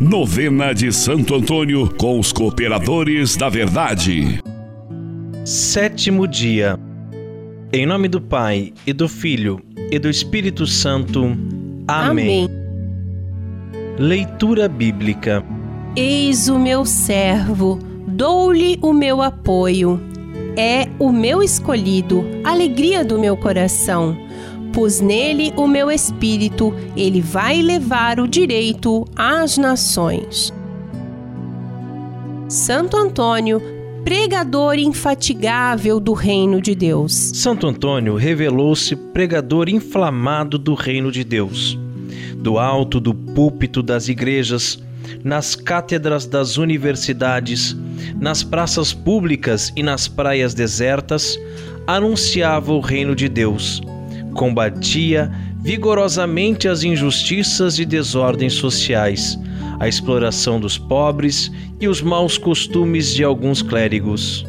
Novena de Santo Antônio com os cooperadores da verdade. Sétimo dia. Em nome do Pai e do Filho e do Espírito Santo. Amém. Amém. Leitura bíblica. Eis o meu servo, dou-lhe o meu apoio. É o meu escolhido, alegria do meu coração pus nele o meu espírito, ele vai levar o direito às nações. Santo Antônio, pregador infatigável do reino de Deus. Santo Antônio revelou-se pregador inflamado do reino de Deus. Do alto do púlpito das igrejas, nas cátedras das universidades, nas praças públicas e nas praias desertas, anunciava o reino de Deus combatia vigorosamente as injustiças e desordens sociais, a exploração dos pobres e os maus costumes de alguns clérigos.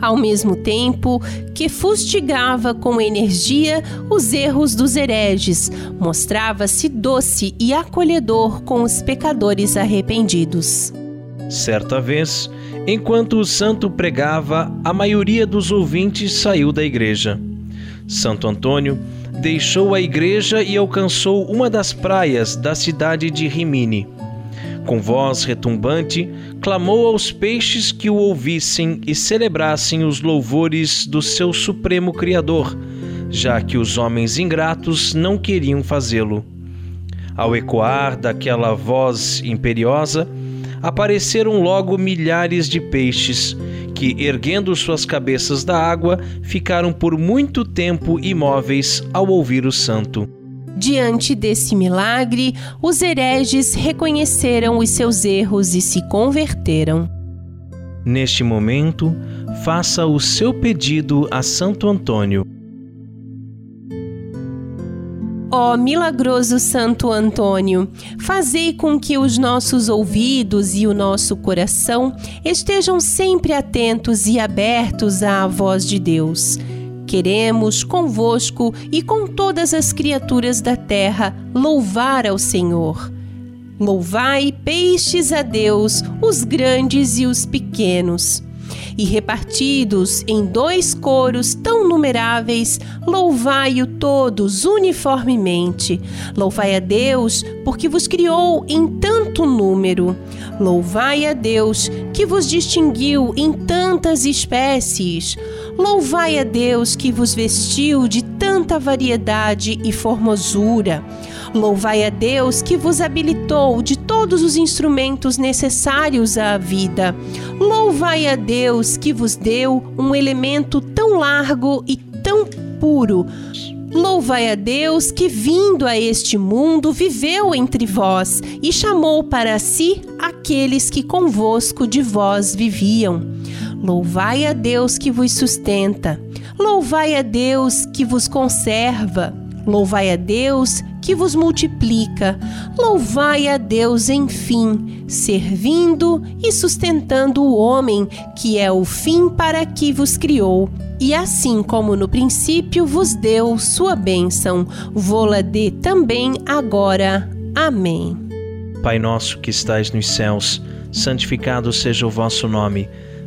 Ao mesmo tempo que fustigava com energia os erros dos hereges, mostrava-se doce e acolhedor com os pecadores arrependidos. Certa vez, enquanto o santo pregava, a maioria dos ouvintes saiu da igreja. Santo Antônio deixou a igreja e alcançou uma das praias da cidade de Rimini. Com voz retumbante, clamou aos peixes que o ouvissem e celebrassem os louvores do seu supremo Criador, já que os homens ingratos não queriam fazê-lo. Ao ecoar daquela voz imperiosa, apareceram logo milhares de peixes que, erguendo suas cabeças da água, ficaram por muito tempo imóveis ao ouvir o santo. Diante desse milagre, os hereges reconheceram os seus erros e se converteram. Neste momento, faça o seu pedido a Santo Antônio Ó milagroso Santo Antônio, fazei com que os nossos ouvidos e o nosso coração estejam sempre atentos e abertos à voz de Deus. Queremos convosco e com todas as criaturas da terra louvar ao Senhor. Louvai peixes a Deus, os grandes e os pequenos e repartidos em dois coros tão numeráveis, louvai-o todos uniformemente. Louvai a Deus, porque vos criou em tanto número. Louvai a Deus, que vos distinguiu em tantas espécies. Louvai a Deus, que vos vestiu de tanta variedade e formosura. Louvai a Deus que vos habilitou de todos os instrumentos necessários à vida. Louvai a Deus que vos deu um elemento tão largo e tão puro. Louvai a Deus que, vindo a este mundo, viveu entre vós e chamou para si aqueles que convosco de vós viviam. Louvai a Deus que vos sustenta. Louvai a Deus que vos conserva. Louvai a Deus que vos multiplica. Louvai a Deus, enfim, servindo e sustentando o homem, que é o fim para que vos criou. E assim como no princípio vos deu sua bênção, vô-la dê também agora. Amém. Pai nosso que estais nos céus, santificado seja o vosso nome.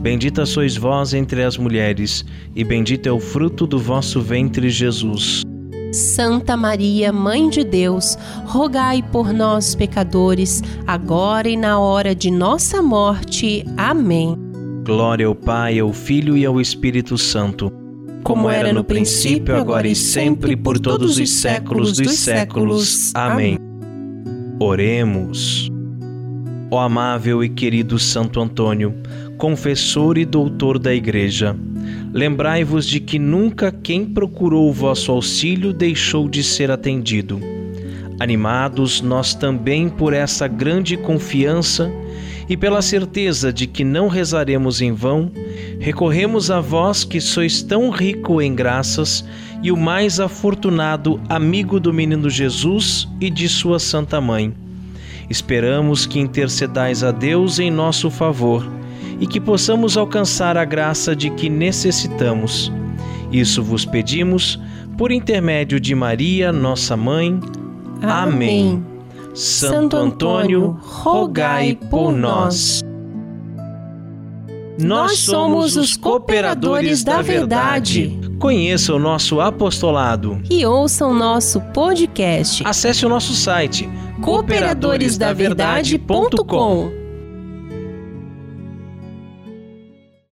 Bendita sois vós entre as mulheres, e bendito é o fruto do vosso ventre, Jesus. Santa Maria, Mãe de Deus, rogai por nós, pecadores, agora e na hora de nossa morte. Amém. Glória ao Pai, ao Filho e ao Espírito Santo. Como era no princípio, agora e sempre, por todos os séculos dos séculos. Amém. Oremos. Ó amável e querido Santo Antônio, confessor e doutor da Igreja, lembrai-vos de que nunca quem procurou o vosso auxílio deixou de ser atendido. Animados nós também por essa grande confiança, e pela certeza de que não rezaremos em vão, recorremos a vós que sois tão rico em graças e o mais afortunado amigo do menino Jesus e de sua Santa Mãe. Esperamos que intercedais a Deus em nosso favor e que possamos alcançar a graça de que necessitamos. Isso vos pedimos por intermédio de Maria, nossa mãe. Amém. Amém. Santo Antônio, rogai por nós. Nós somos os cooperadores da verdade. Conheça o nosso apostolado e ouça o nosso podcast. Acesse o nosso site cooperadoresdaverdade.com